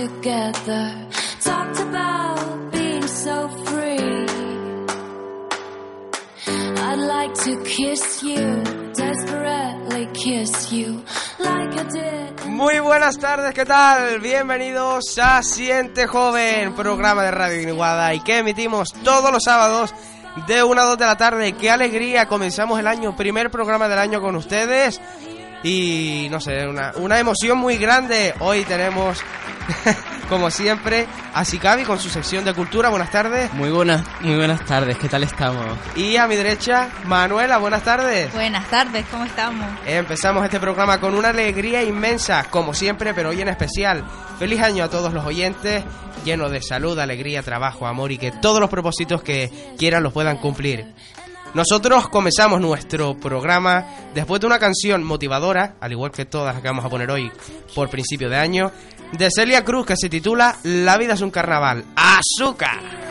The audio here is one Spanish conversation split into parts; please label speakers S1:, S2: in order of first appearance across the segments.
S1: Together talked about being so free. I'd like to kiss you, desperately kiss you, like.
S2: Muy buenas tardes, ¿qué tal? Bienvenidos a Siente Joven, programa de Radio Iniguada y que emitimos todos los sábados de 1 a 2 de la tarde. ¡Qué alegría! Comenzamos el año, primer programa del año con ustedes. Y no sé, una, una emoción muy grande. Hoy tenemos como siempre, a Sikabi con su sección de cultura. Buenas tardes.
S3: Muy buenas, muy buenas tardes. ¿Qué tal estamos?
S2: Y a mi derecha, Manuela. Buenas tardes.
S4: Buenas tardes. ¿Cómo estamos?
S2: Empezamos este programa con una alegría inmensa, como siempre, pero hoy en especial. Feliz año a todos los oyentes, lleno de salud, alegría, trabajo, amor y que todos los propósitos que quieran los puedan cumplir. Nosotros comenzamos nuestro programa después de una canción motivadora, al igual que todas las que vamos a poner hoy por principio de año, de Celia Cruz que se titula La vida es un carnaval. ¡Azúcar!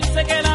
S5: piense que la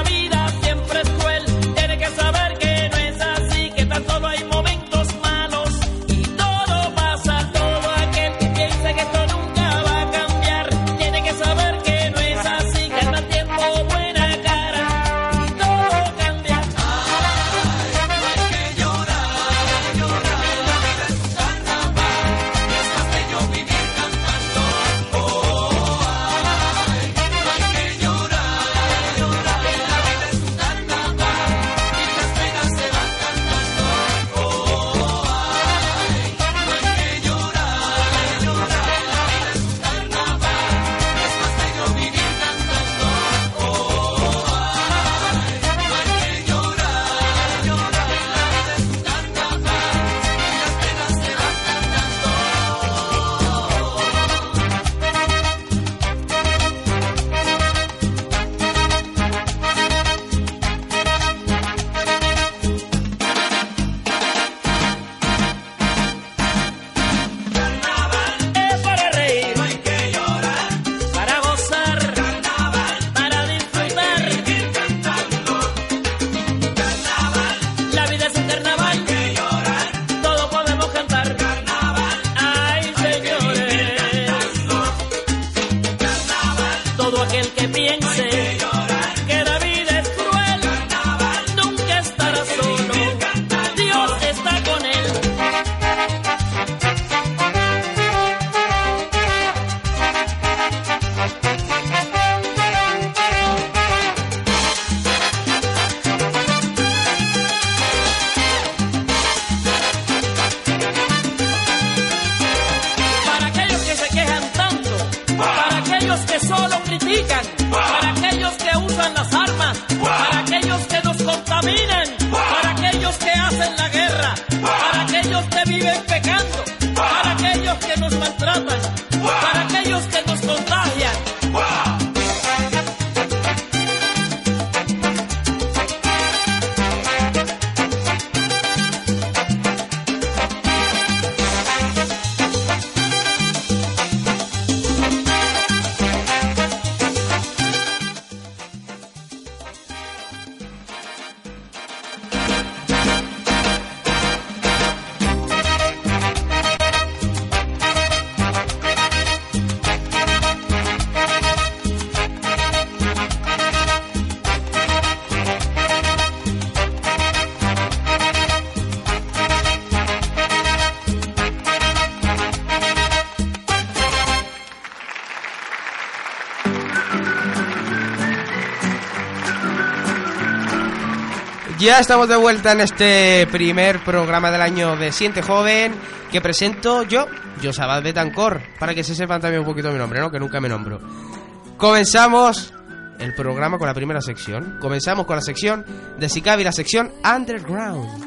S4: We Rican.
S2: Ya estamos de vuelta en este primer programa del año de Siente Joven que presento yo, Josabad Betancor, para que se sepan también un poquito mi nombre, ¿no? Que nunca me nombro. Comenzamos el programa con la primera sección. Comenzamos con la sección de Sicavi, la sección Underground.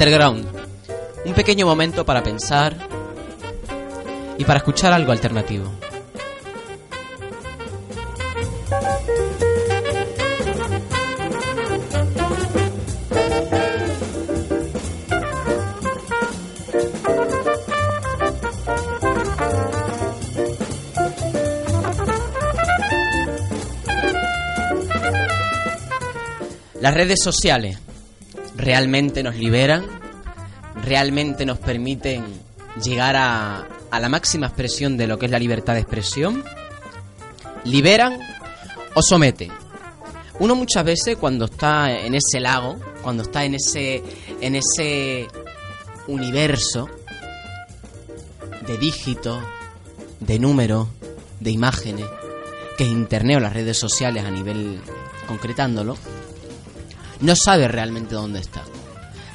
S3: Underground. Un pequeño momento para pensar y para escuchar algo alternativo. Las redes sociales realmente nos liberan, realmente nos permiten llegar a, a la máxima expresión de lo que es la libertad de expresión, liberan o someten. Uno muchas veces cuando está en ese lago, cuando está en ese en ese universo de dígitos, de números, de imágenes, que es internet o las redes sociales a nivel concretándolo, no sabe realmente dónde está.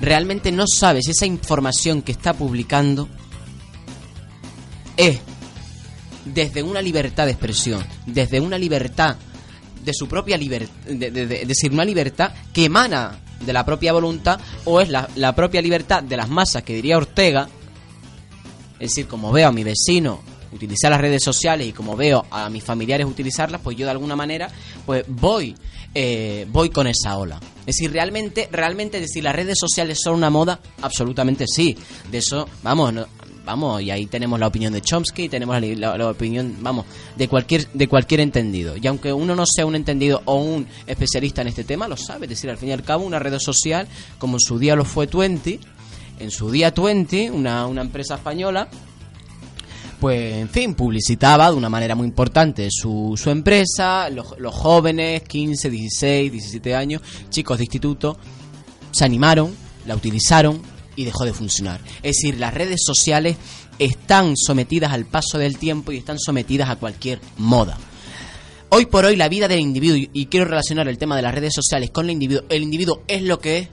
S3: Realmente no sabe si esa información que está publicando es desde una libertad de expresión, desde una libertad de su propia libertad, de, decir, una libertad que emana de la propia voluntad o es la, la propia libertad de las masas, que diría Ortega, es decir, como veo a mi vecino utilizar las redes sociales y como veo a mis familiares utilizarlas, pues yo de alguna manera pues voy eh, voy con esa ola. Es decir, realmente, realmente decir las redes sociales son una moda, absolutamente sí. De eso, vamos, no- vamos, y ahí tenemos la opinión de Chomsky, tenemos la, la- la opinión, vamos, de cualquier, de cualquier entendido. Y aunque uno no sea un entendido o un especialista en este tema, lo sabe. Es decir, al fin y al cabo, una red social, como en su día lo fue Twenty, en su día Twenty, una, una empresa española, pues en fin, publicitaba de una manera muy importante su, empresa, los, los jóvenes, 15, 16, 17 años, chicos de instituto, se animaron, la utilizaron y dejó de funcionar. Es decir, las redes sociales están sometidas al paso del tiempo y están sometidas a cualquier moda. Hoy por hoy la vida del individuo, y- y quiero relacionar el tema de las redes sociales con el individuo, el individuo es lo que es,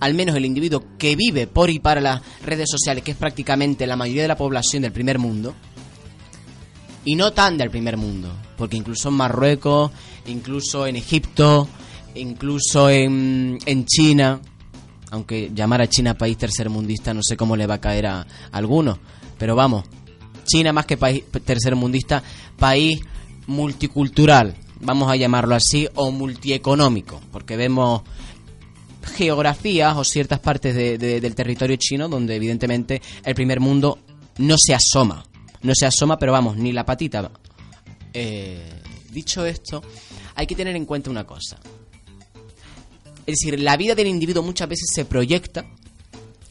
S3: al menos el individuo que vive por y para las redes sociales, que es prácticamente la mayoría de la población del primer mundo, y no tan del primer mundo, porque incluso en Marruecos, incluso en Egipto, incluso en, en China, aunque llamar a China país tercermundista no sé cómo le va a caer a, algunos, pero vamos, China más que país tercermundista, país multicultural, vamos a llamarlo así, o multieconómico, porque vemos geografías o ciertas partes de- de- del territorio chino donde evidentemente el primer mundo no se asoma. No se asoma, pero vamos, ni la patita. Eh, dicho esto, hay que tener en cuenta una cosa. Es decir, la vida del individuo muchas veces se proyecta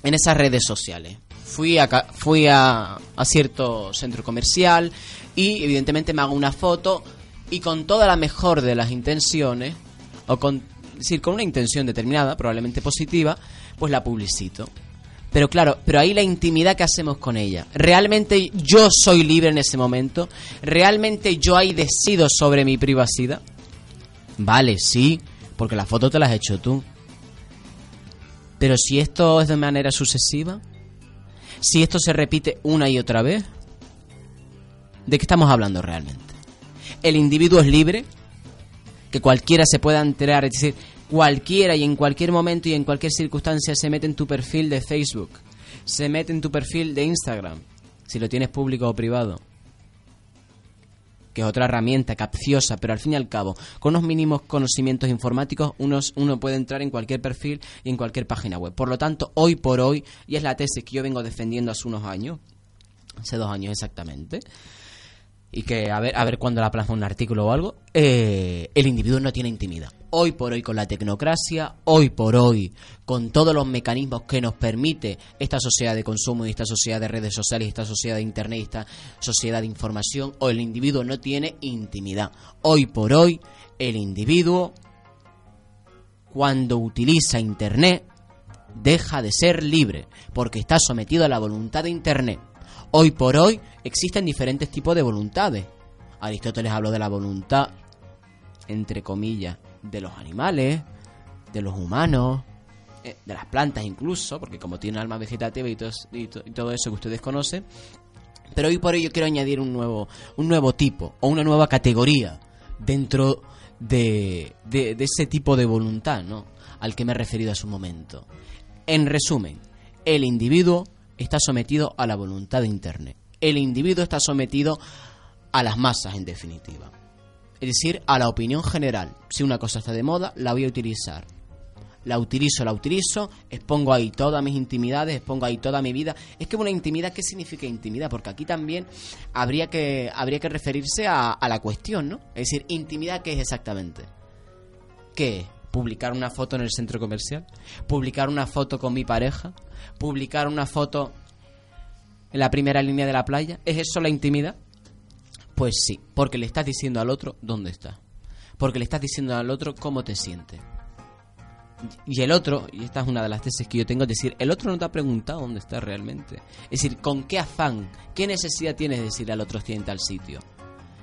S3: en esas redes sociales. Fui a, fui a cierto centro comercial y evidentemente me hago una foto y con toda la mejor de las intenciones, o con, es decir, con una intención determinada, probablemente positiva, pues la publicito. Pero claro, pero ahí la intimidad que hacemos con ella. ¿Realmente yo soy libre en ese momento? ¿Realmente yo ahí decido sobre mi privacidad? Vale, sí, porque la foto te la has hecho tú. Pero si esto es de manera sucesiva, si esto se repite una y otra vez, ¿de qué estamos hablando realmente? El individuo es libre, que cualquiera se pueda enterar, es decir, cualquiera y en cualquier momento y en cualquier circunstancia se mete en tu perfil de Facebook, se mete en tu perfil de Instagram, si lo tienes público o privado que es otra herramienta capciosa, pero al fin y al cabo, con unos mínimos conocimientos informáticos, unos, uno puede entrar en cualquier perfil y en cualquier página web. Por lo tanto, hoy por hoy, y es la tesis que yo vengo defendiendo hace unos años, hace dos años exactamente, y que a ver, a ver cuándo la plasma un artículo o algo, eh, el individuo no tiene intimidad. Hoy por hoy con la tecnocracia, hoy por hoy con todos los mecanismos que nos permite esta sociedad de consumo y esta sociedad de redes sociales esta sociedad de internet esta sociedad de información, el individuo no tiene intimidad. Hoy por hoy el individuo cuando utiliza internet deja de ser libre porque está sometido a la voluntad de internet. Hoy por hoy existen diferentes tipos de voluntades. Aristóteles habló de la voluntad, entre comillas, de los animales, de los humanos, eh, de las plantas incluso, porque como tiene alma vegetativa y todo, y to- y todo eso que ustedes conocen. Pero hoy por hoy yo quiero añadir un nuevo, un nuevo tipo o una nueva categoría dentro de, de, de ese tipo de voluntad, ¿no? Al que me he referido hace un momento. En resumen, el individuo está sometido a la voluntad de Internet. El individuo está sometido a las masas, en definitiva. Es decir, a la opinión general. Si una cosa está de moda, la voy a utilizar. La utilizo, la utilizo, expongo ahí todas mis intimidades, expongo ahí toda mi vida. Es que una intimidad, ¿qué significa intimidad? Porque aquí también habría que, habría que referirse a, a la cuestión, ¿no? Es decir, intimidad, ¿qué es exactamente? ¿Qué es? ¿Publicar una foto en el centro comercial? ¿Publicar una foto con mi pareja? ¿Publicar una foto en la primera línea de la playa? ¿Es eso la intimidad? Pues sí, porque le estás diciendo al otro dónde está. Porque le estás diciendo al otro cómo te sientes. Y el otro, y esta es una de las tesis que yo tengo, es decir, el otro no te ha preguntado dónde está realmente. Es decir, con qué afán, qué necesidad tienes de decirle al otro estoy en tal sitio.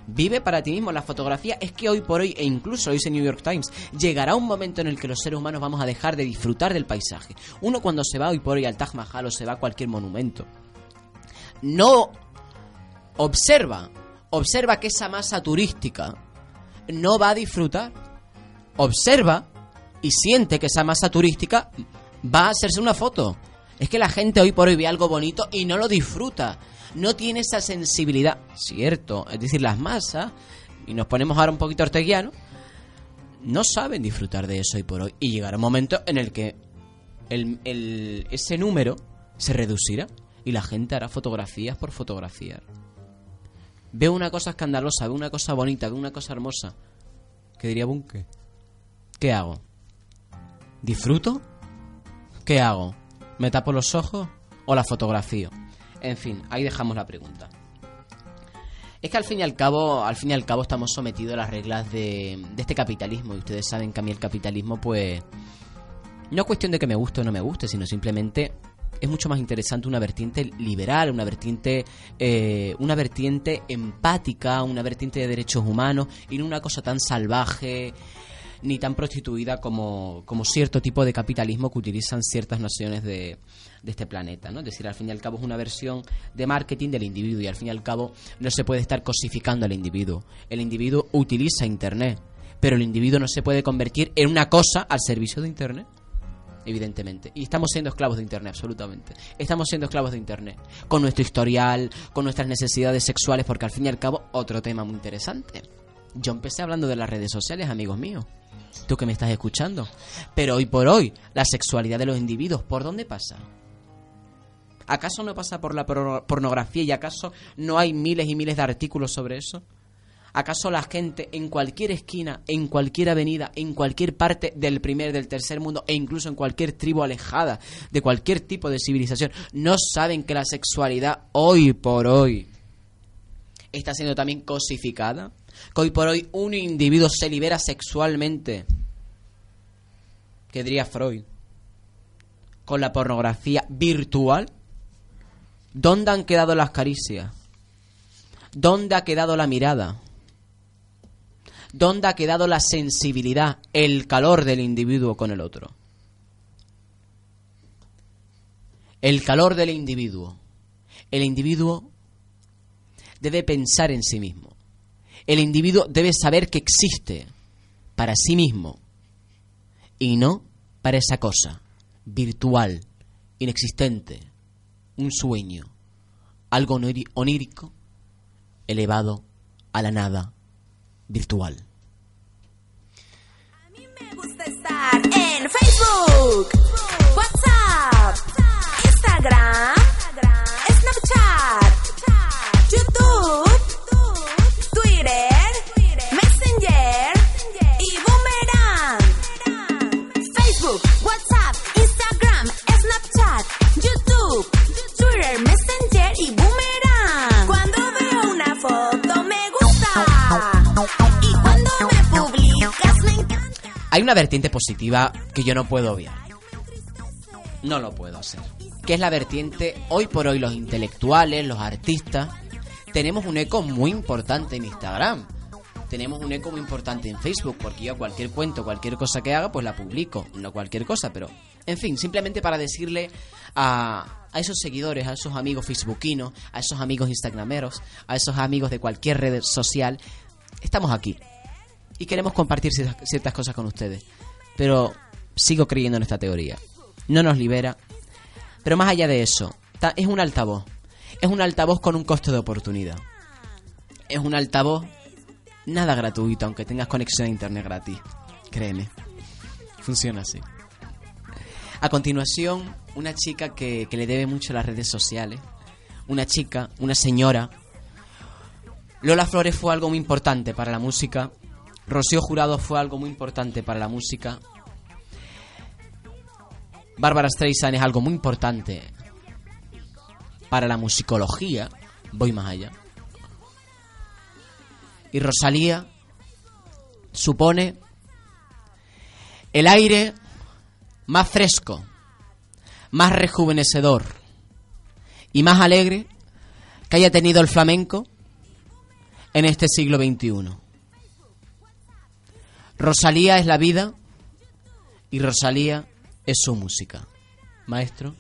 S3: Vive para ti mismo la fotografía. Es que hoy por hoy, e incluso lo dice New York Times, llegará un momento en el que los seres humanos vamos a dejar de disfrutar del paisaje. Uno cuando se va hoy por hoy al Taj Mahal o se va a cualquier monumento, no observa, observa que esa masa turística no va a disfrutar. Observa y siente que esa masa turística va a hacerse una foto. Es que la gente hoy por hoy ve algo bonito y no lo disfruta. No tiene esa sensibilidad. Cierto. Es decir, las masas, y nos ponemos ahora un poquito orteguiano, no saben disfrutar de eso hoy por hoy. Y llegará un momento en el que ese número se reducirá y la gente hará fotografías por fotografiar. Veo una cosa escandalosa, veo una cosa bonita, veo una cosa hermosa. ¿Qué diría Bunke? ¿Qué hago? ¿Disfruto? ¿Qué hago? ¿Me tapo los ojos o la fotografío? En fin, ahí dejamos la pregunta. Es que al fin y al cabo, al fin y al cabo estamos sometidos a las reglas de, de este capitalismo y ustedes saben que a mí el capitalismo pues no es cuestión de que me guste o no me guste, sino simplemente es mucho más interesante una vertiente liberal, una vertiente, eh, una vertiente empática, una vertiente de derechos humanos y no una cosa tan salvaje ni tan prostituida como, como cierto tipo de capitalismo que utilizan ciertas naciones de, de este planeta, ¿no? Es decir, al fin y al cabo es una versión de marketing del individuo y al fin y al cabo no se puede estar cosificando al individuo. El individuo utiliza Internet, pero el individuo no se puede convertir en una cosa al servicio de Internet evidentemente. Y estamos siendo esclavos de Internet, absolutamente. Estamos siendo esclavos de Internet. Con nuestro historial, con nuestras necesidades sexuales, porque al fin y al cabo, otro tema muy interesante. Yo empecé hablando de las redes sociales, amigos míos. Tú que me estás escuchando. Pero hoy por hoy, la sexualidad de los individuos, ¿por dónde pasa? ¿Acaso no pasa por la por- pornografía y acaso no hay miles y miles de artículos sobre eso? ¿Acaso la gente en cualquier esquina, en cualquier avenida, en cualquier parte del primer, del tercer mundo e incluso en cualquier tribu alejada de cualquier tipo de civilización no saben que la sexualidad hoy por hoy está siendo también cosificada? Que hoy por hoy un individuo se libera sexualmente, que diría Freud, con la pornografía virtual. ¿Dónde han quedado las caricias? ¿Dónde ha quedado la mirada? ¿Dónde ha quedado la sensibilidad, el calor del individuo con el otro? El calor del individuo. El individuo debe pensar en sí mismo. El individuo debe saber que existe para sí mismo y no para esa cosa virtual, inexistente, un sueño, algo onírico elevado a la nada virtual.
S5: Me gusta estar en Facebook, WhatsApp, Instagram, Snapchat, una
S3: vertiente positiva que yo no puedo obviar. No lo puedo hacer. Que es la vertiente, hoy por hoy los intelectuales, los artistas, tenemos un eco muy importante en Instagram. Tenemos un eco muy importante en Facebook, porque yo cualquier cuento, cualquier cosa que haga, pues la publico. No cualquier cosa, pero... En fin, simplemente para decirle a, a esos seguidores, a esos amigos facebookinos, a esos amigos instagrameros, a esos amigos de cualquier red social, estamos aquí y queremos compartir ciertas, cosas con ustedes. Pero sigo creyendo en esta teoría. No nos libera. Pero más allá de eso, es un altavoz. Es un altavoz con un coste de oportunidad. Es un altavoz nada gratuito, aunque tengas conexión a internet gratis. Créeme. Funciona así. A continuación, una chica que, que le debe mucho a las redes sociales. Una chica, una señora. Lola Flores fue algo muy importante para la música. Rocío Jurado fue algo muy importante para la música. Bárbara Streisand es algo muy importante para la musicología. Voy más allá. Y Rosalía supone el aire más fresco, más rejuvenecedor y más alegre que haya tenido el flamenco en este siglo XXI. Rosalía es la vida y Rosalía es su música. Maestro.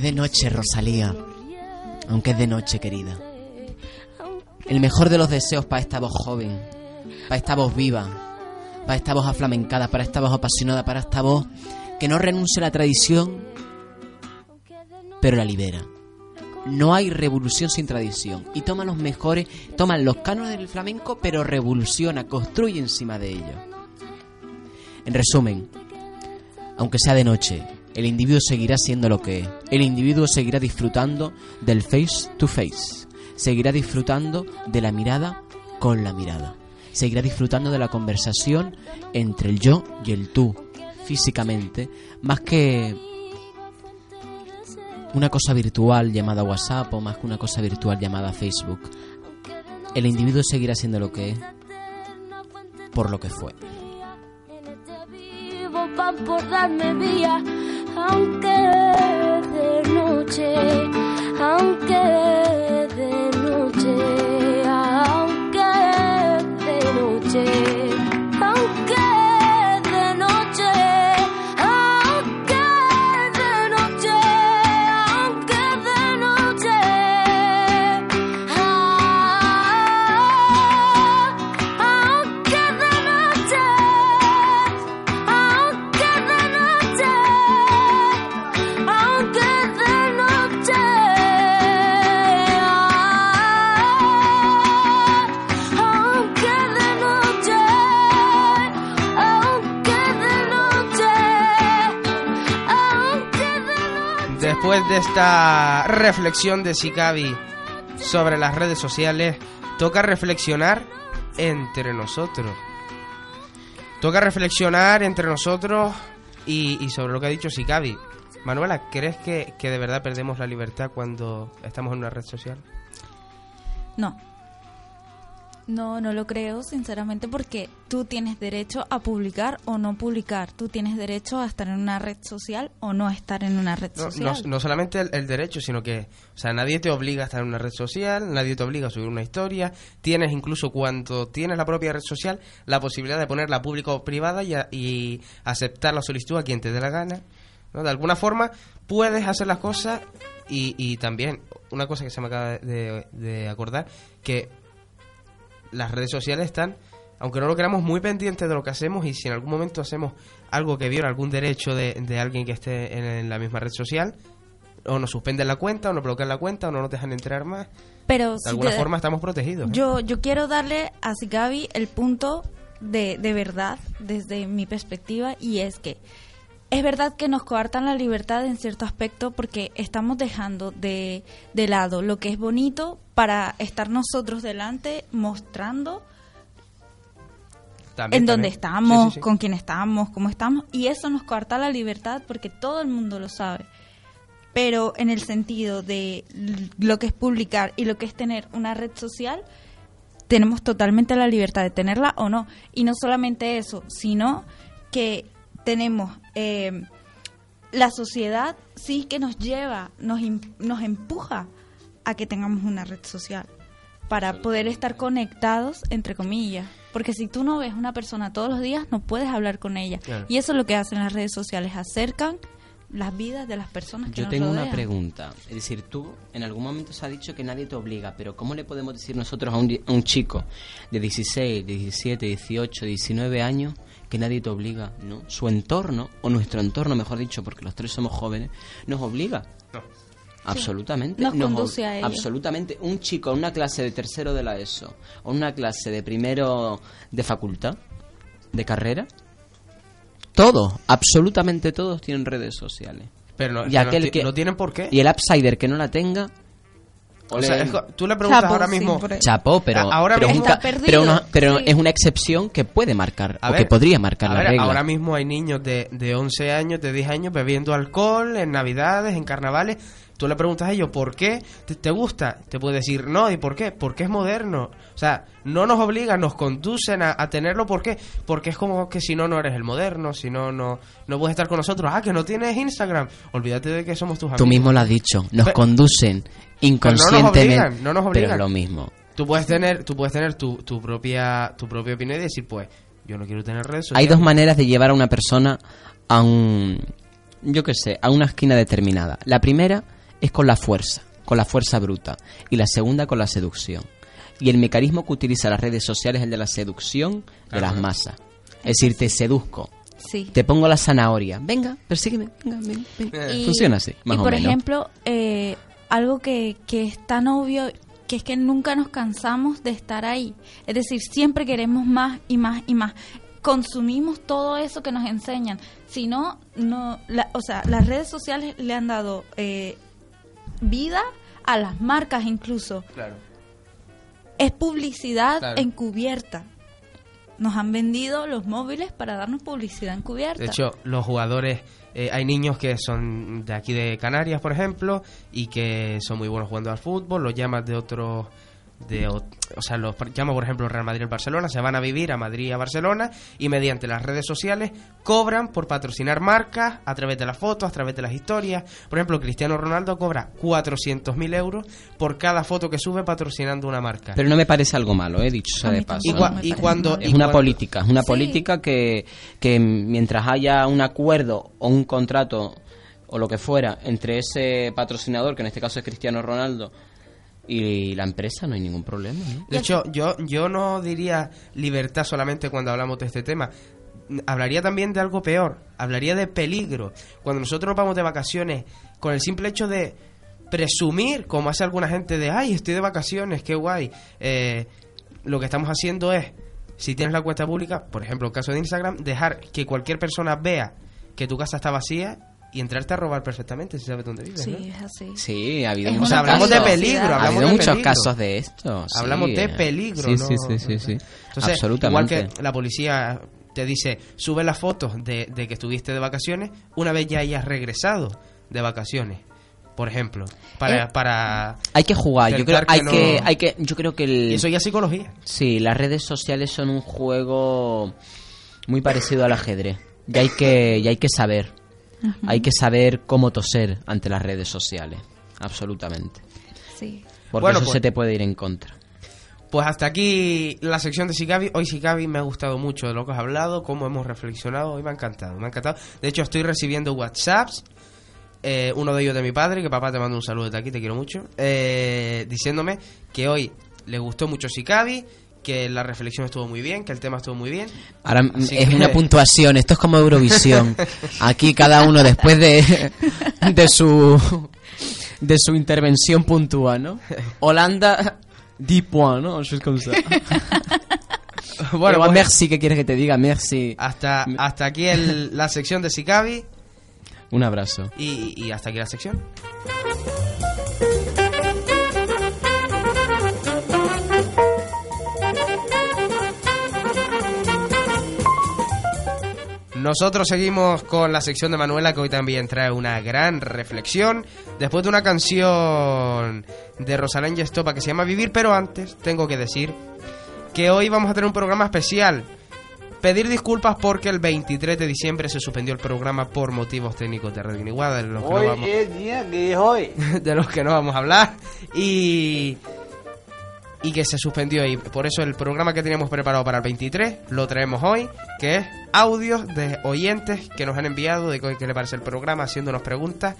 S1: Es de noche,
S3: Rosalía. Aunque es de noche, querida. El mejor de los deseos para esta voz joven, para esta voz viva, para esta voz aflamencada, para esta voz apasionada, para esta voz que no renuncia a la tradición, pero la libera. No hay revolución sin tradición. Y toma los mejores, toman los cánones del flamenco, pero revoluciona, construye encima de ellos. En resumen, aunque sea de noche, el individuo seguirá siendo lo que es. El individuo seguirá disfrutando del face to face. Seguirá disfrutando de la mirada con la mirada. Seguirá disfrutando de la conversación entre el yo y el tú, físicamente, más que una cosa virtual llamada WhatsApp o más que una cosa virtual llamada Facebook. El individuo seguirá siendo lo que es por lo que fue.
S1: Aunque de noche, aunque de noche, de
S2: esta reflexión de Sikabi sobre las redes sociales, toca reflexionar entre nosotros. Toca reflexionar entre nosotros y, sobre lo que ha dicho Sikabi. Manuela, ¿crees que de verdad perdemos la libertad cuando estamos en una red social?
S6: No. No, no lo creo, sinceramente, porque tú tienes derecho a publicar o no publicar. Tú tienes derecho a estar en una red social o no estar en una red
S2: No, no,
S6: social.
S2: no solamente el, el derecho, sino que, o sea, nadie te obliga a estar en una red social, nadie te obliga a subir una historia. Tienes incluso cuando tienes la propia red social la posibilidad de ponerla pública o privada y, a- y aceptar la solicitud a quien te dé la gana. ¿no? De alguna forma puedes hacer las cosas y, y también una cosa que se me acaba de, de acordar que las redes sociales están, aunque no lo queramos, muy pendientes de lo que hacemos y si en algún momento hacemos algo que viola algún derecho de, de alguien que esté en, en la misma red social, o nos suspenden la cuenta, o nos bloquean la cuenta, o no nos dejan entrar más.
S6: Pero
S2: De
S6: si
S2: alguna
S6: te-
S2: forma estamos protegidos. ¿eh?
S6: yo, yo quiero darle a Sigabi el punto de, de verdad desde mi perspectiva y es que es verdad que nos coartan la libertad en cierto aspecto porque estamos dejando de, de lado lo que es bonito para estar nosotros delante mostrando
S2: También,
S6: en dónde estamos,
S2: Sí, sí, sí.
S6: con quién estamos, cómo estamos, y eso nos coarta la libertad porque todo el mundo lo sabe. Pero en el sentido de lo que es publicar y lo que es tener una red social, tenemos totalmente la libertad de tenerla o no. Y no solamente eso, sino que tenemos eh, la sociedad sí que nos lleva, nos, nos empuja a que tengamos una red social para poder estar conectados, entre comillas. Porque si tú no ves una persona todos los días, no puedes hablar con ella.
S2: Claro.
S6: Y eso es lo que hacen las redes sociales, acercan las vidas de las personas que
S3: Yo
S6: nos
S3: tengo una pregunta. Es decir, tú en algún momento se ha dicho que nadie te obliga, pero ¿cómo le podemos decir nosotros a un, a un chico de 16, 17, 18, 19 años que nadie te obliga? ¿no? Su entorno, o nuestro entorno, mejor dicho, porque los tres somos jóvenes, nos obliga. Absolutamente.
S6: Nos a ello.
S3: Absolutamente. Un chico en una clase de tercero de la ESO o una clase de primero de facultad, de carrera, todos, absolutamente todos tienen redes sociales.
S2: Pero no,
S3: Y
S2: que no
S3: aquel que-
S2: no tienen por qué.
S3: Y el upsider que no la tenga,
S2: O sea, es tú le preguntas
S6: Chapo,
S2: ahora mismo...
S3: chapó, pero,
S2: A- ahora
S3: pero, es
S2: mismo-
S3: un pero una- pero
S6: sí.
S3: es una excepción que puede marcar
S2: A
S3: o
S2: ver,
S3: que podría marcar
S2: a
S3: la
S2: ver,
S3: regla.
S2: Ahora mismo hay niños de, de 11 años, de 10 años bebiendo alcohol en Navidades, en carnavales. Tú le preguntas a ellos, ¿por qué te, te gusta? Te puede decir, no, ¿y por qué? Porque es moderno. O sea, no nos obligan, nos conducen a, a tenerlo. ¿Por qué? Porque es como que si no, no eres el moderno, si no, no, no puedes estar con nosotros. Ah, que no tienes Instagram. Olvídate de que somos tus amigos.
S3: Tú mismo lo has dicho, nos conducen inconscientemente.
S2: obligan, no nos
S3: Pero
S2: obligan.
S3: es lo mismo.
S2: Tú puedes tener, tú puedes tener tu, tu propia, tu propia opinión y decir, pues, yo no quiero tener redes sociales.
S3: Hay dos maneras de llevar a una persona a un, yo qué sé, a una esquina determinada. La primera es con la fuerza, con la fuerza bruta, y la segunda con la seducción. Y el mecanismo que utiliza las redes sociales es el de la seducción de las masas. Es decir, te seduzco,
S6: Sí.
S3: te pongo la zanahoria. Venga, persígueme. Venga, venga, venga.
S6: Y-
S3: Funciona así, más
S6: y
S3: o
S6: por
S3: menos.
S6: ejemplo, eh, algo que, que es tan obvio, que es que nunca nos cansamos de estar ahí. Es decir, siempre queremos más y más y más. Consumimos todo eso que nos enseñan. Si no, no la- o sea, las redes sociales le han dado eh, vida a las marcas incluso.
S2: Claro.
S6: Es publicidad
S2: Claro.
S6: encubierta. Nos han vendido los móviles para darnos publicidad encubierta.
S2: De hecho, los jugadores, eh, hay niños que son de aquí de Canarias, por ejemplo, y que son muy buenos jugando al fútbol, los llamas de otros, de, o, o sea, los llama por ejemplo Real Madrid y el Barcelona, se van a vivir a Madrid y a Barcelona y mediante las redes sociales cobran por patrocinar marcas a través de las fotos, a través de las historias. Por ejemplo, Cristiano Ronaldo cobra 400.000 euros por cada foto que sube patrocinando una marca.
S3: Pero no me parece algo malo, he dicho sea de paso.
S2: y, cua- cuando.
S3: Es
S2: y
S3: una
S2: cuando-
S3: política, es una
S6: Sí.
S3: política que, que mientras haya un acuerdo o un contrato o lo que fuera entre ese patrocinador, que en este caso es Cristiano Ronaldo, y la empresa, no hay ningún problema.
S2: De hecho, yo, yo no diría libertad solamente cuando hablamos de este tema. Hablaría también de algo peor. Hablaría de peligro. Cuando nosotros nos vamos de vacaciones, con el simple hecho de presumir, como hace alguna gente, de, ay, estoy de vacaciones, qué guay. eh, lo que estamos haciendo es, si tienes la cuenta pública, por ejemplo, el caso de Instagram, dejar que cualquier persona vea que tu casa está vacía y entrarte a robar perfectamente si sabes dónde vives.
S6: Sí,
S2: ¿no?
S6: es así.
S3: Sí, ha habido muchos
S2: sea, hablamos de
S3: casos.
S2: peligro,
S6: Ha
S3: Ha
S2: hablamos
S3: habido
S2: de
S3: muchos
S2: peligro.
S3: casos de esto. sí.
S2: Hablamos de peligro,
S3: Sí,
S2: ¿no?
S3: sí, sí, sí, sí.
S2: Entonces,
S3: Absolutamente.
S2: igual que la policía te dice, sube las fotos de, de que estuviste de vacaciones una vez ya hayas regresado de vacaciones, por ejemplo, para...
S6: Eh,
S2: para
S3: Hay que jugar, yo creo,
S2: que
S3: hay
S2: no-
S3: que, hay que, yo creo que el,
S2: y eso ya es psicología.
S3: Sí, las redes sociales son un juego muy parecido al ajedrez. Y hay que, y hay que saber. Hay que saber cómo toser ante las redes sociales. Absolutamente.
S6: Sí.
S3: Porque
S2: Bueno,
S3: eso
S2: pues-
S3: se te puede ir en contra.
S2: Pues hasta aquí la sección de Sicavi. Hoy Sicavi me ha gustado mucho de lo que has hablado, cómo hemos reflexionado. Hoy me ha encantado, me ha encantado. De hecho, estoy recibiendo WhatsApps. eh, uno de ellos de mi padre, que papá te mando un saludo desde aquí, te quiero mucho. eh, diciéndome que hoy le gustó mucho Sicavi, que la reflexión estuvo muy bien, que el tema estuvo muy bien.
S3: Ahora mm,
S2: Así
S3: es
S2: que-
S3: una puntuación, esto es como Eurovisión. Aquí cada uno después de, de su de su intervención puntúa, ¿no? Holanda 10 points, ¿no? Es como Bueno,
S2: pues,
S3: merci, ¿qué quieres que te diga? Merci.
S2: hasta, hasta aquí el- la sección de Sicavi
S3: Un abrazo.
S2: y, y hasta aquí la sección. Nosotros seguimos con la sección de Manuela que hoy también trae una gran reflexión. Después de una canción de Rosalén y Estopa que se llama Vivir, pero antes tengo que decir que hoy vamos a tener un programa especial. Pedir disculpas porque el 23 de diciembre se suspendió el programa por motivos técnicos de Radio Iniguada, de los que no vamos,
S7: es día que es hoy.
S2: de los que no vamos a hablar y y que se suspendió y por eso el programa que teníamos preparado para el 23 lo traemos hoy, que es audios de oyentes que nos han enviado de qué le parece el programa, haciéndonos preguntas,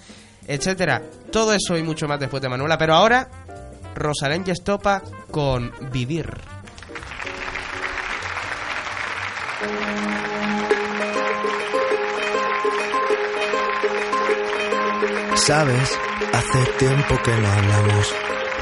S2: etcétera. Todo eso y mucho más después de Manuela, pero ahora Rosalén y Estopa con Vivir.
S8: Sabes, hace tiempo que no hablamos.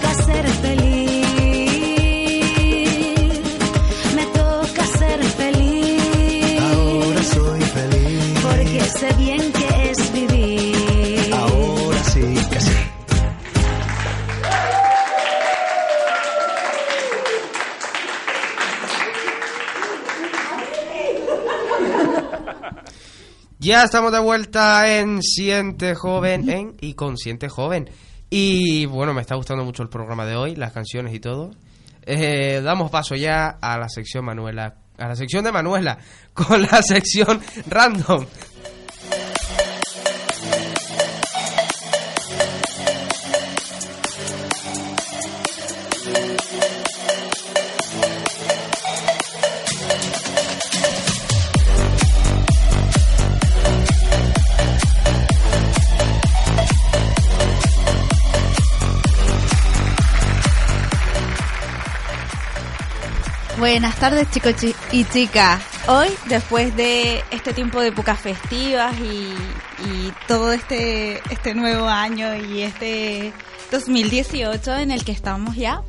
S9: toca ser feliz. Me toca ser feliz.
S8: ahora soy feliz.
S9: Porque sé bien que es vivir.
S8: Ahora sí que sí.
S2: Ya estamos de vuelta en Siente Joven, en y Consciente Joven. Y bueno, me está gustando mucho el programa de hoy, las canciones y todo. Eh, damos paso ya a la sección Manuela, a la sección de Manuela, con la sección random.
S6: Buenas tardes chicos chi- y chicas. Hoy, después de este tiempo de épocas festivas y, y todo este, este nuevo año y este 2018 en el que estamos ya,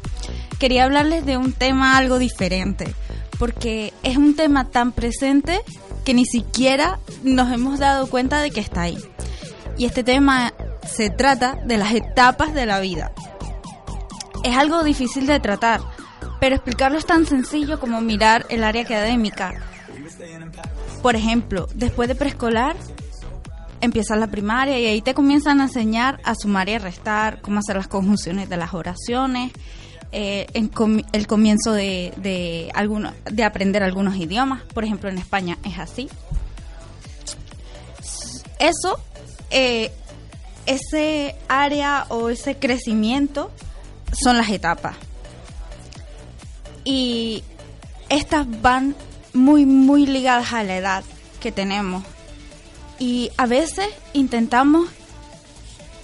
S6: quería hablarles de un tema algo diferente, porque es un tema tan presente que ni siquiera nos hemos dado cuenta de que está ahí. Y este tema se trata de las etapas de la vida. Es algo difícil de tratar, pero explicarlo es tan sencillo como mirar el área académica. Por ejemplo, después de preescolar empieza la primaria y ahí te comienzan a enseñar a sumar y a restar, cómo hacer las conjunciones de las oraciones, eh, en el comienzo de, de, alguno- de aprender algunos idiomas. Por ejemplo, en España es así. Eso, eh, ese área o ese crecimiento son las etapas y estas van muy muy ligadas a la edad que tenemos. Y a veces intentamos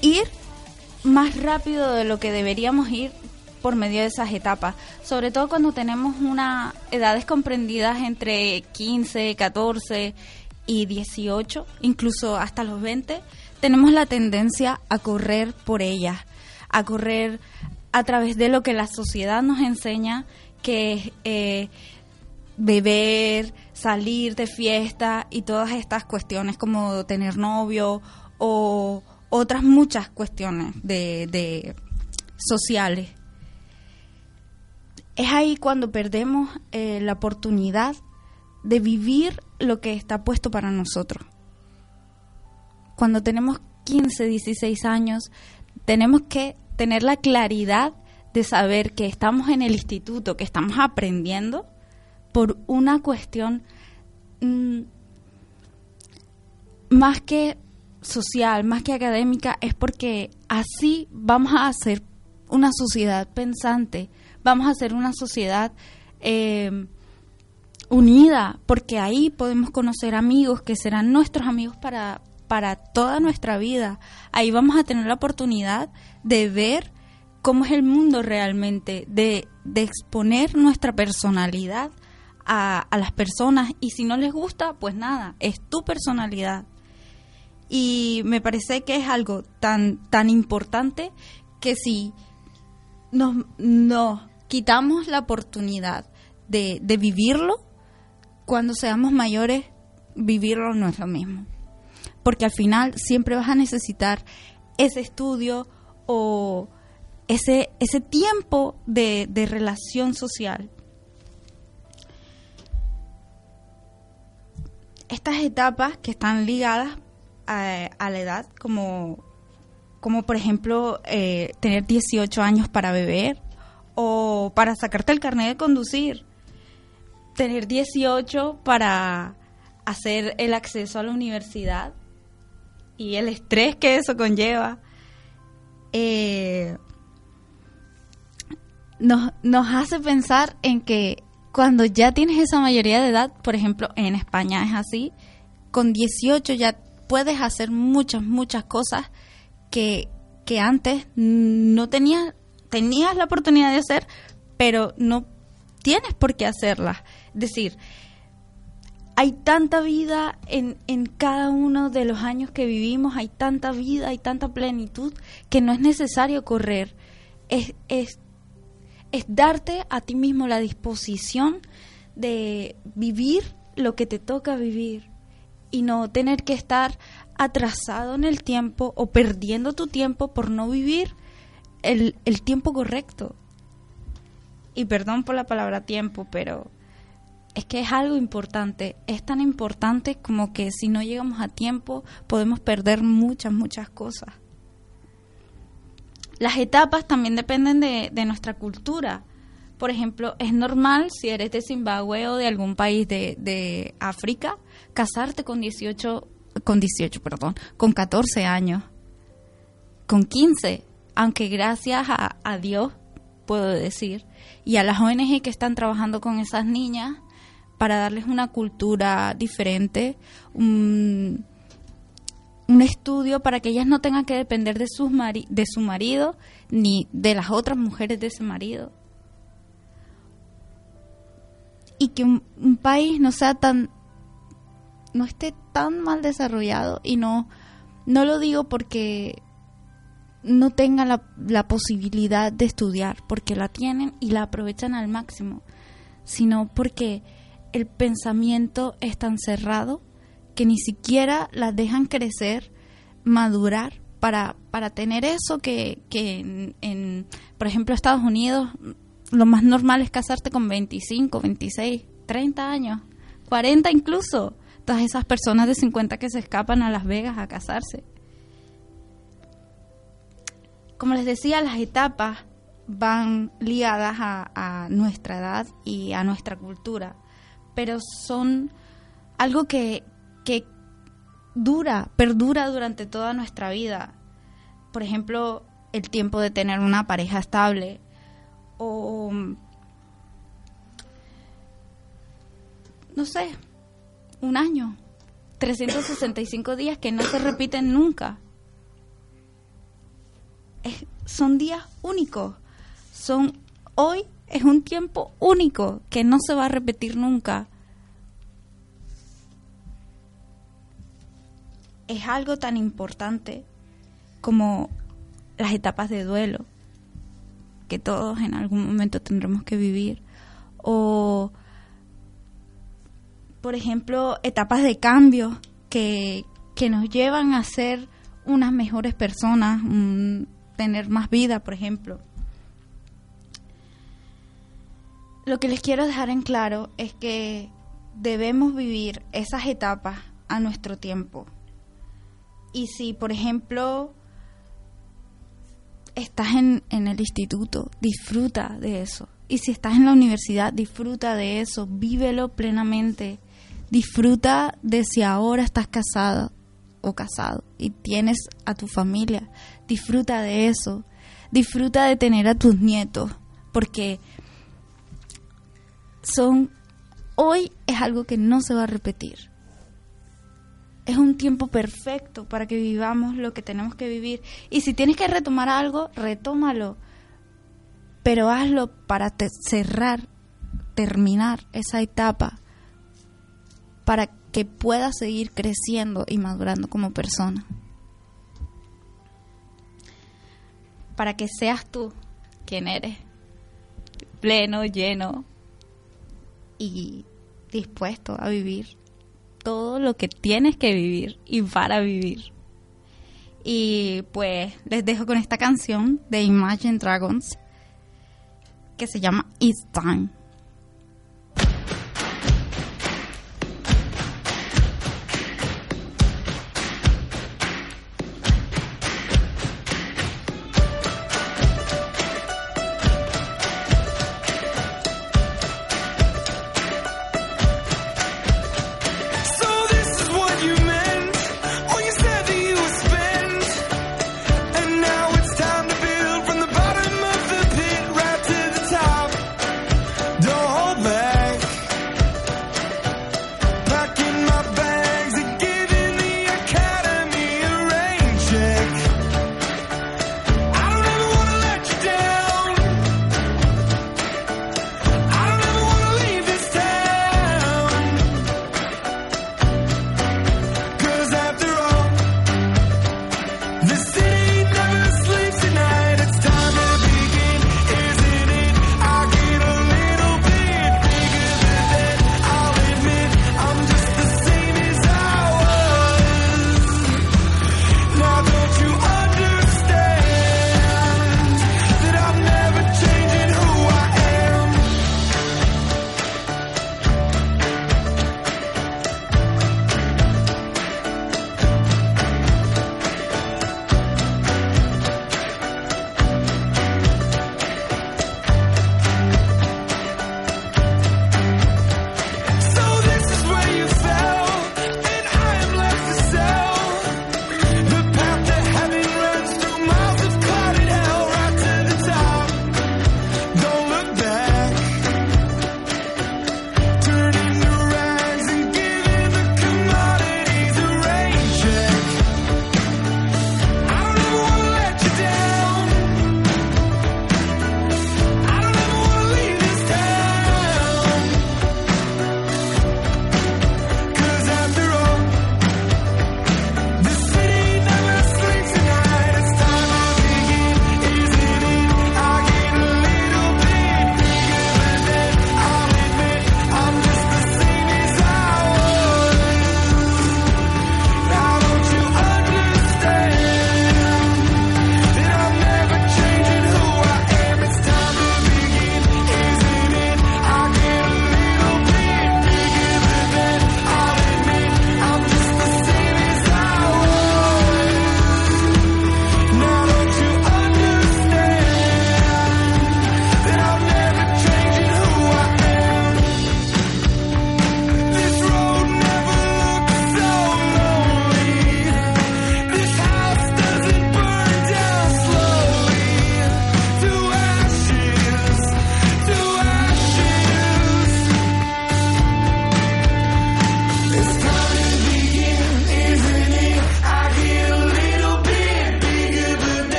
S6: ir más rápido de lo que deberíamos ir por medio de esas etapas, sobre todo cuando tenemos una edades comprendidas entre 15, 14 y 18, incluso hasta los 20, tenemos la tendencia a correr por ellas, a correr a través de lo que la sociedad nos enseña, que eh, beber, salir de fiesta y todas estas cuestiones como tener novio o otras muchas cuestiones de, de sociales. Es ahí cuando perdemos eh, la oportunidad de vivir lo que está puesto para nosotros. Cuando tenemos 15, 16 años, tenemos que tener la claridad de saber que estamos en el instituto, que estamos aprendiendo por una cuestión mm, más que social, más que académica, es porque así vamos a hacer una sociedad pensante, vamos a hacer una sociedad eh, unida, porque ahí podemos conocer amigos que serán nuestros amigos para, para toda nuestra vida. Ahí vamos a tener la oportunidad de ver cómo es el mundo realmente, de, exponer nuestra personalidad a, a las personas y si no les gusta, pues nada, es tu personalidad. Y me parece que es algo tan, tan importante que si nos, nos quitamos la oportunidad de, de vivirlo, cuando seamos mayores, vivirlo no es lo mismo. porque al final siempre vas a necesitar ese estudio o ese, ese tiempo de, de relación social. Estas etapas que están ligadas a, a la edad, como, como por ejemplo eh, tener 18 años para beber o para sacarte el carnet de conducir, tener 18 para hacer el acceso a la universidad y el estrés que eso conlleva. Eh, nos, nos hace pensar en que cuando ya tienes esa mayoría de edad, por ejemplo, en España es así, con 18 ya puedes hacer muchas, muchas cosas que, que antes no tenías, tenías la oportunidad de hacer, pero no tienes por qué hacerlas. Es decir, hay tanta vida en, en cada uno de los años que vivimos, hay tanta vida, hay tanta plenitud, que no es necesario correr. Es, es, es darte a ti mismo la disposición de vivir lo que te toca vivir y no tener que estar atrasado en el tiempo o perdiendo tu tiempo por no vivir el, el tiempo correcto. Y perdón por la palabra tiempo, pero es que es algo importante. Es tan importante como que si no llegamos a tiempo podemos perder muchas, muchas cosas. Las etapas también dependen de, de nuestra cultura. Por ejemplo, es normal si eres de Zimbabue o de algún país de, de África casarte con 18, con 18, perdón, con 14 años, con 15, aunque gracias a, a Dios, puedo decir, y a las ONG que están trabajando con esas niñas para darles una cultura diferente, un estudio para que ellas no tengan que depender de, sus mari de su marido ni de las otras mujeres de ese marido. Y que un, un país no sea tan no esté tan mal desarrollado y no no lo digo porque no tenga la, la, posibilidad de estudiar, porque la tienen y la aprovechan al máximo, sino porque el pensamiento es tan cerrado que ni siquiera las dejan crecer, madurar para, para tener eso que, que en, en, por ejemplo, Estados Unidos lo más normal es casarte con 25, 26, 30 años, 40 incluso. Todas esas personas de 50 que se escapan a Las Vegas a casarse. Como les decía, las etapas van ligadas a, a nuestra edad y a nuestra cultura, pero son algo que, que dura, perdura durante toda nuestra vida. Por ejemplo, el tiempo de tener una pareja estable o no sé, un año, 365 días que no se repiten nunca. Son días únicos. Son hoy es un tiempo único que no se va a repetir nunca. Es algo tan importante como las etapas de duelo que todos en algún momento tendremos que vivir o por ejemplo, etapas de cambio que, que nos llevan a ser unas mejores personas, tener más vida, por ejemplo. Lo que les quiero dejar en claro es que debemos vivir esas etapas a nuestro tiempo. Y si, por ejemplo, estás en, en, el instituto, disfruta de eso. Y si estás en la universidad, disfruta de eso, vívelo plenamente. Disfruta de si ahora estás casada o casado y tienes a tu familia. Disfruta de eso. Disfruta de tener a tus nietos, porque son hoy es algo que no se va a repetir. Es un tiempo perfecto para que vivamos lo que tenemos que vivir. Y si tienes que retomar algo, retómalo. Pero hazlo para cerrar, terminar esa etapa para que puedas seguir creciendo y madurando como persona. Para que seas tú quien eres, pleno, lleno y dispuesto a vivir
S10: todo lo que tienes que vivir y para vivir. Y pues les dejo con esta canción de Imagine Dragons que se llama It's Time.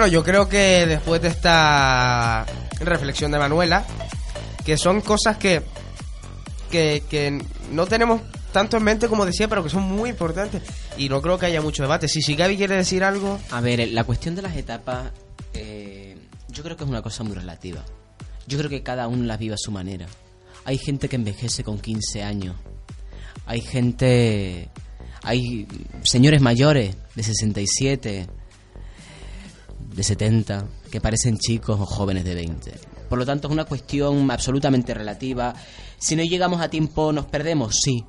S2: bueno, yo creo que después de esta reflexión de Manuela, que son cosas que, que, no tenemos tanto en mente como decía, pero que son muy importantes y no creo que haya mucho debate. Si, si Gaby quiere decir algo...
S3: A ver, eh, la cuestión de las etapas eh, yo creo que es una cosa muy relativa. Yo creo que cada uno las vive a su manera. Hay gente que envejece con 15 años. Hay gente... Hay señores mayores de 67, de 70 que parecen chicos o jóvenes de 20. Por lo tanto, es una cuestión absolutamente relativa. Si no llegamos a tiempo, nos perdemos, sí.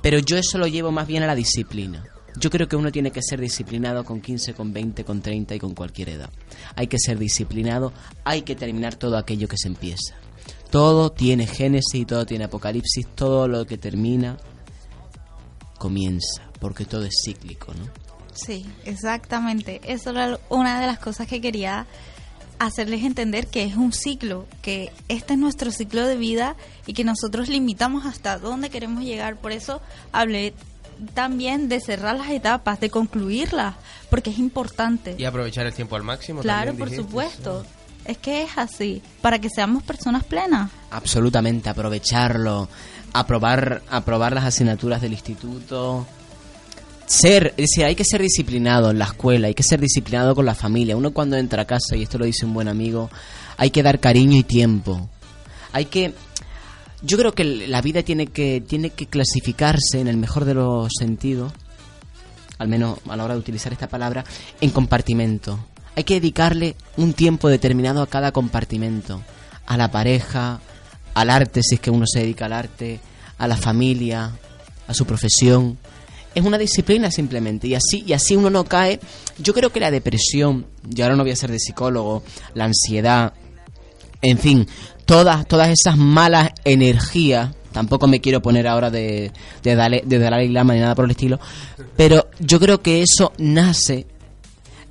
S3: Pero yo eso lo llevo más bien a la disciplina. Yo creo que uno tiene que ser disciplinado con 15, con 20, con 30 y con cualquier edad. Hay que ser disciplinado, hay que terminar todo aquello que se empieza. Todo tiene génesis, todo tiene apocalipsis, todo lo que termina comienza, porque todo es cíclico, ¿no?
S6: Sí, exactamente. Eso era una de las cosas que quería hacerles entender que es un ciclo, que este es nuestro ciclo de vida y que nosotros limitamos hasta dónde queremos llegar. Por eso hablé también de cerrar las etapas, de concluirlas, porque es importante.
S2: Y aprovechar el tiempo al máximo.
S6: Claro,
S2: también
S6: por
S2: dijiste.
S6: supuesto. Es que es así, para que seamos personas plenas.
S3: Absolutamente, aprovecharlo, aprobar, aprobar las asignaturas del instituto. Ser, decir, hay que ser disciplinado en la escuela, hay que ser disciplinado con la familia. Uno cuando entra a casa, y esto lo dice un buen amigo, hay que dar cariño y tiempo. Hay que yo creo que la vida tiene que tiene que clasificarse en el mejor de los sentidos, al menos a la hora de utilizar esta palabra, en compartimento. Hay que dedicarle un tiempo determinado a cada compartimento, a la pareja, al arte si es que uno se dedica al arte, a la familia, a su profesión. Es una disciplina simplemente y así y así uno no cae. Yo creo que la depresión, y ahora no voy a ser de psicólogo, la ansiedad, en fin, todas, todas esas malas energías, tampoco me quiero poner ahora de, de, Dalai, de Dalai Lama ni nada por el estilo, pero yo creo que eso nace,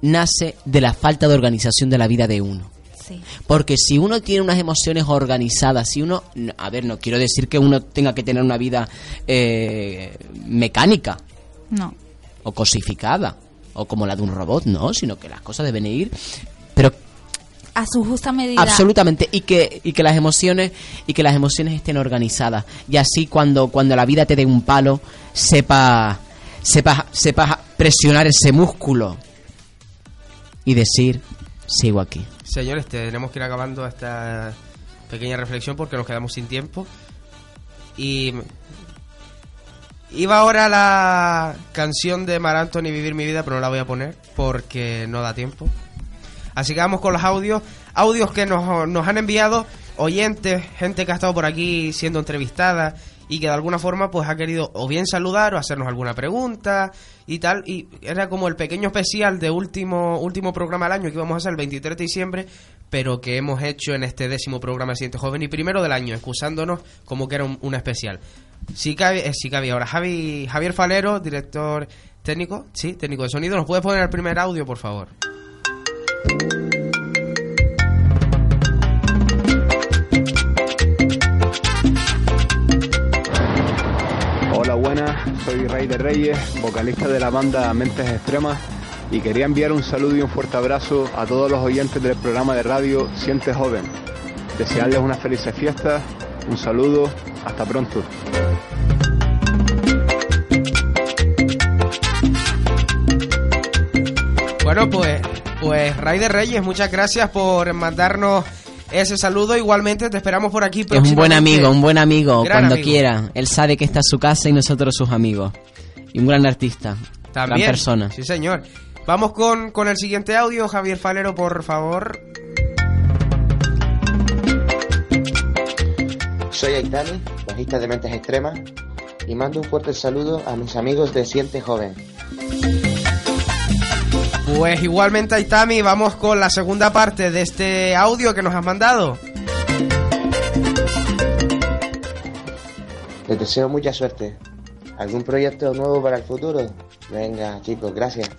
S3: nace de la falta de organización de la vida de uno.
S6: Sí.
S3: Porque si uno tiene unas emociones organizadas, si uno, no, a ver, no quiero decir que uno tenga que tener una vida eh, mecánica
S6: No.
S3: o cosificada o como la de un robot, no, sino que las cosas deben ir, pero
S6: A su justa medida.
S3: Absolutamente y que y que las emociones y que las emociones estén organizadas y así cuando cuando la vida te dé un palo sepa sepa sepa presionar ese músculo y decir sigo aquí.
S2: Señores, tenemos que ir acabando esta pequeña reflexión porque nos quedamos sin tiempo. Y iba ahora la canción de Mar Anthony Vivir mi vida, pero no la voy a poner porque no da tiempo. Así que vamos con los audios, audios que nos, nos han enviado oyentes, gente que ha estado por aquí siendo entrevistada y que de alguna forma pues ha querido o bien saludar o hacernos alguna pregunta y tal. Y era como el pequeño especial de último último programa del año que íbamos a hacer el 23 de diciembre pero que hemos hecho en este décimo programa de Siguiente Joven y primero del año excusándonos como que era un, un especial sí eh, sí cabe ahora Javi, Javier Falero director técnico. Sí técnico de sonido. Nos puede poner el primer audio por favor
S11: Hola, buenas, soy Rey de Reyes, vocalista de la banda Mentes Extremas. Y quería enviar un saludo y un fuerte abrazo a todos los oyentes del programa de radio Siente Joven. Desearles unas felices fiestas, un saludo, hasta pronto.
S2: Bueno, pues, pues Ray de Reyes, muchas gracias por mandarnos ese saludo. Igualmente te esperamos por aquí.
S3: Es un buen amigo, un buen amigo
S2: Gran
S3: cuando
S2: amigo.
S3: quiera. Él sabe que esta es su casa y nosotros sus amigos. Y un gran artista,
S2: También.
S3: gran persona.
S2: Sí, señor. Vamos con, con el siguiente audio, Javier Falero, por favor.
S12: Soy Aitani, bajista de Mentes Extremas, y mando un fuerte saludo a mis amigos de Siente Joven.
S2: Pues igualmente, Aitami, vamos con la segunda parte de este audio que nos has mandado.
S12: Les deseo mucha suerte. ¿Algún proyecto nuevo para el futuro? Venga, chicos, gracias.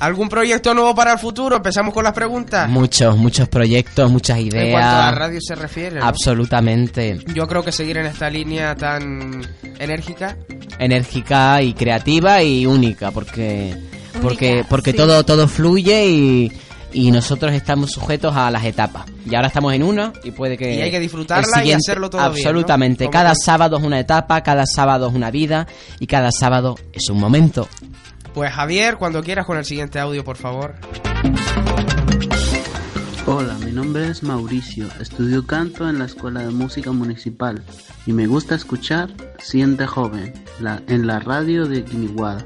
S2: ¿Algún proyecto nuevo para el futuro? Empezamos con las preguntas.
S3: Muchos, muchos proyectos, muchas ideas.
S2: En cuanto a la radio se refiere, ¿no?
S3: Absolutamente.
S2: Yo creo que seguir en esta línea tan enérgica.
S3: Enérgica y creativa y única, porque porque
S6: Única,
S3: porque
S6: sí.
S3: todo todo fluye y, y nosotros estamos sujetos a las etapas. Y ahora estamos en una y puede que
S2: Y hay que disfrutarla y hacerlo todo bien, ¿no?
S3: Absolutamente. Cada sábado es una etapa, cada sábado es una vida y cada sábado es un momento.
S2: Pues Javier, cuando quieras con el siguiente audio, por favor.
S13: Hola, mi nombre es Mauricio, estudio canto en la Escuela de Música Municipal y me gusta escuchar Siente Joven la- en la radio de Guiniguada.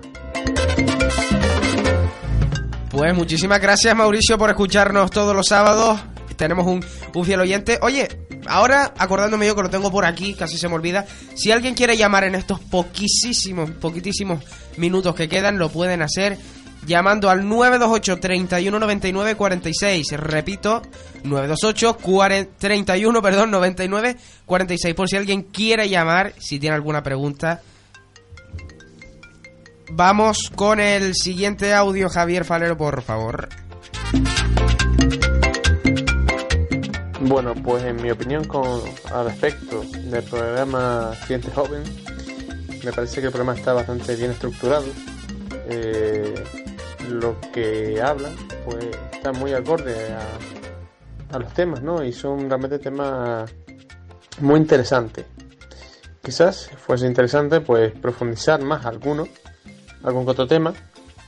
S2: Pues muchísimas gracias Mauricio por escucharnos todos los sábados. Tenemos un, fiel oyente. Oye, ahora, acordándome yo que lo tengo por aquí, casi se me olvida, si alguien quiere llamar en estos poquísimos, poquitísimos minutos que quedan, lo pueden hacer llamando al 928 31 99 46. Repito, 928 40 31, perdón, 99 46. Por si alguien quiere llamar, si tiene alguna pregunta. Vamos con el siguiente audio, Javier Falero, por favor.
S14: Bueno, pues en mi opinión con al respecto del programa Cliente Joven, me parece que el programa está bastante bien estructurado. Eh, lo que hablan, pues está muy acorde a, los temas, ¿no? Y son realmente temas muy interesantes. Quizás fuese interesante, pues profundizar más alguno, algún otro tema,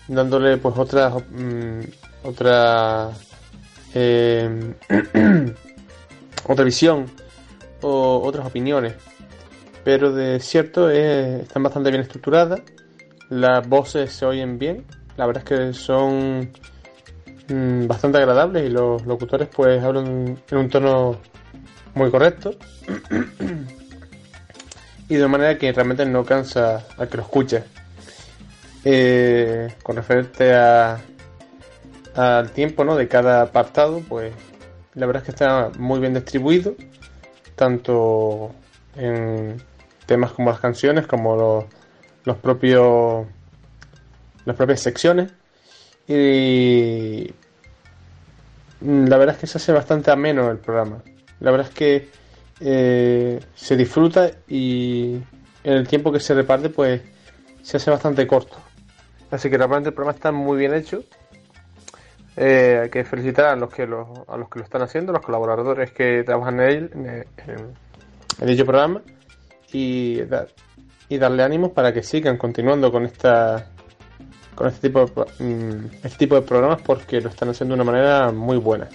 S14: dándole pues otras mm, otra eh, otra visión o otras opiniones. Pero de cierto es- están bastante bien estructuradas, las voces se oyen bien, la verdad es que son mm, bastante agradables y los locutores pues hablan en un tono muy correcto y de manera que realmente no cansa al que lo escuche. Eh, con referente a al tiempo ¿no? de cada apartado, pues la verdad es que está muy bien distribuido, tanto en temas como las canciones, como los, los propios las propias secciones. Y mm, la verdad es que se hace bastante ameno el programa. La verdad es que eh, se disfruta y en el tiempo que se reparte, pues se hace bastante corto. Así que realmente el programa está muy bien hecho. Eh, hay que felicitar a los que lo, a los que lo están haciendo, los colaboradores que trabajan en él, en, dicho programa, y, dar- y darle ánimos para que sigan continuando con esta con este tipo de, mm, este tipo de programas porque lo están haciendo de una manera muy buena.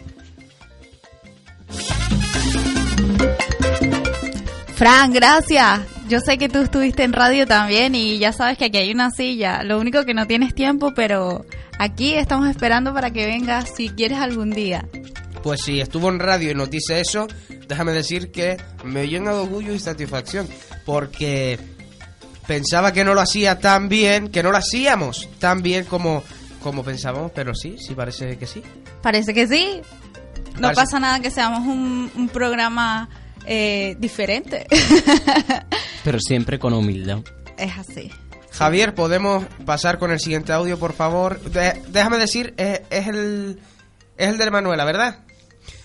S6: Fran, gracias. Yo sé que tú estuviste en radio también y ya sabes que aquí hay una silla. Lo único que no tienes tiempo, pero aquí estamos esperando para que vengas si quieres algún día.
S2: Pues si estuvo en radio y nos dice eso, déjame decir que me llena de orgullo y satisfacción. Porque pensaba que no lo hacía tan bien, que no lo hacíamos tan bien como, como pensábamos, pero sí, sí parece que sí.
S6: Parece que sí. No
S2: Parece-
S6: pasa nada que seamos un, un programa eh, diferente.
S3: Pero siempre con humildad.
S6: es así.
S2: Javier, ¿podemos pasar con el siguiente audio, por favor? De- déjame decir, es, es el, es el de Manuela, ¿verdad?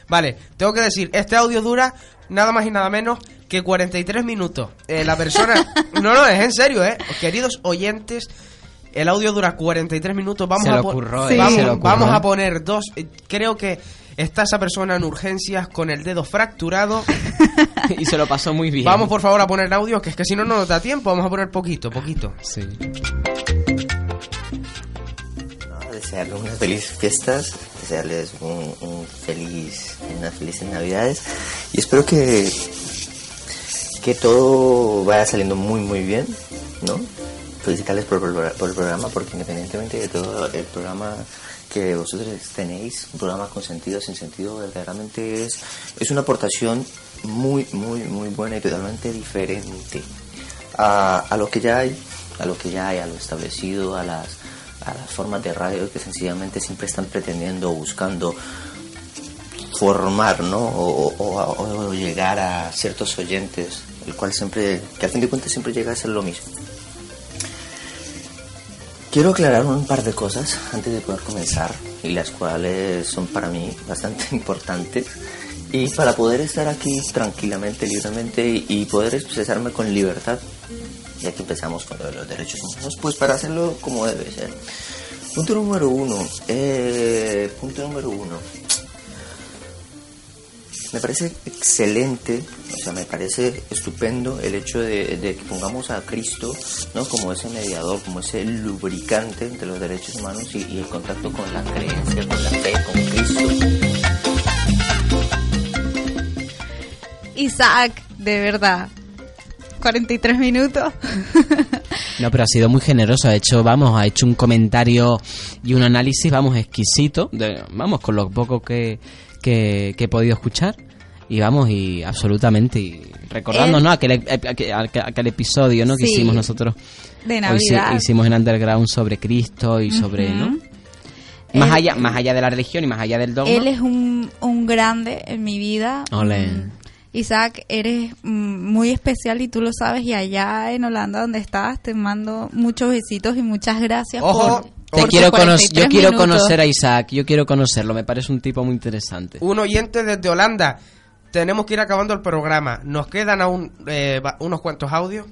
S2: Vale, tengo que decir, este audio dura nada más y nada menos que 43 minutos. Eh, la persona... no, no, es en serio, ¿eh? Queridos oyentes, el audio dura 43 minutos. Vamos,
S3: Se
S2: a,
S3: lo eh,
S2: vamos,
S3: se lo
S2: vamos a poner dos... eh, creo que está esa persona en urgencias con el dedo fracturado.
S3: y se lo pasó muy bien.
S2: Vamos, por favor, a poner audio, que es que si no, no nos da tiempo. Vamos a poner poquito, poquito.
S3: Sí.
S15: No, desearles unas felices fiestas, desearles un, un feliz, unas felices navidades y espero que que todo vaya saliendo muy muy bien, ¿no? Felicitarles por, el- por el programa porque independientemente de todo el programa que vosotros tenéis, un programa con sentido, sin sentido, verdaderamente es, es una aportación muy, muy, muy buena y totalmente diferente a, a lo que ya hay, a lo que ya hay, a lo establecido, a las, a las formas de radio que sencillamente siempre están pretendiendo o buscando formar, ¿no? O, o- llegar a ciertos oyentes, el cual siempre, que al fin de cuentas siempre llega a ser lo mismo. Quiero aclarar un par de cosas antes de poder comenzar y las cuales son para mí bastante importantes y para poder estar aquí tranquilamente, libremente y- poder expresarme con libertad, ya que empezamos con lo de los derechos humanos, pues para hacerlo como debe ser. Punto número uno, eh, punto número uno, me parece excelente, o sea, me parece estupendo el hecho de, de que pongamos a Cristo ¿no? como ese mediador, como ese lubricante entre los derechos humanos y, y el contacto con la creencia, con la fe, con Cristo.
S6: Isaac, de verdad. 43 minutos.
S3: No, pero ha sido muy generoso. Ha hecho, vamos, ha hecho un comentario y un análisis, vamos, exquisito. de- vamos, con lo poco que, que, que he podido escuchar. Y vamos, y absolutamente, y recordando,
S6: Él-
S3: ¿no? Aquel, aquel, aquel- aquel episodio, ¿no? Que
S6: Sí.
S3: hicimos nosotros.
S6: De
S3: Hoy
S6: Navidad.
S3: sí- hicimos en Underground sobre Cristo y sobre,
S6: Ujú.
S3: ¿no? Más
S6: Él-
S3: allá, más allá de la religión y más allá del dogma.
S6: Él es un, un grande en mi vida.
S3: Ole.
S6: Mm, Isaac, eres mm, muy especial y tú lo sabes. Y allá en Holanda, donde estás, te mando muchos besitos y muchas gracias
S2: Ojo,
S6: por.
S3: Te quiero
S6: tus
S3: cono-
S6: 43
S3: yo quiero
S6: minutos.
S3: conocer a Isaac, yo quiero conocerlo, me parece un tipo muy interesante.
S2: Un oyente desde Holanda. Tenemos que ir acabando el programa. Nos quedan aún eh, unos cuantos audios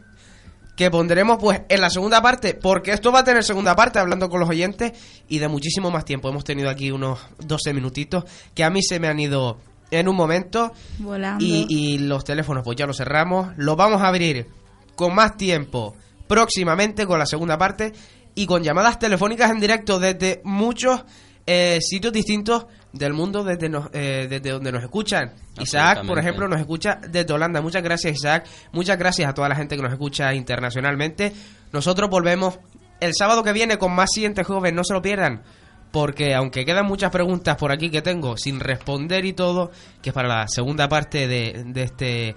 S2: que pondremos pues en la segunda parte, porque esto va a tener segunda parte hablando con los oyentes y de muchísimo más tiempo. Hemos tenido aquí unos 12 minutitos que a mí se me han ido en un momento
S6: Volando.
S2: y, y los teléfonos pues ya los cerramos. Los vamos a abrir con más tiempo próximamente con la segunda parte y con llamadas telefónicas en directo desde muchos eh, sitios distintos del mundo desde, nos- eh, desde donde nos escuchan. Isaac, por ejemplo, nos escucha desde Holanda. Muchas gracias, Isaac. Muchas gracias a toda la gente que nos escucha internacionalmente. Nosotros volvemos el sábado que viene con más siguiente joven. No se lo pierdan. Porque aunque quedan muchas preguntas por aquí que tengo sin responder y todo, que es para la segunda parte de, de este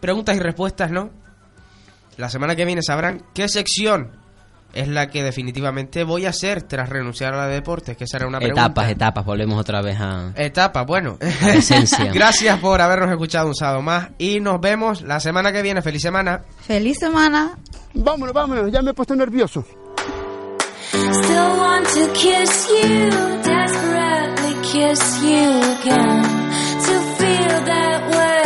S2: preguntas y respuestas, ¿no? La semana que viene sabrán qué sección es la que definitivamente voy a hacer tras renunciar a la de deportes, que será una pregunta.
S3: Etapas, etapas, volvemos otra vez a...
S2: Etapa, bueno.
S3: esencia.
S2: Gracias por habernos escuchado un sábado más y nos vemos la semana que viene. Feliz semana.
S6: Feliz semana.
S16: Vámonos, vámonos, ya me he puesto nervioso.
S9: Still want to kiss you, desperately kiss you again. To feel that way.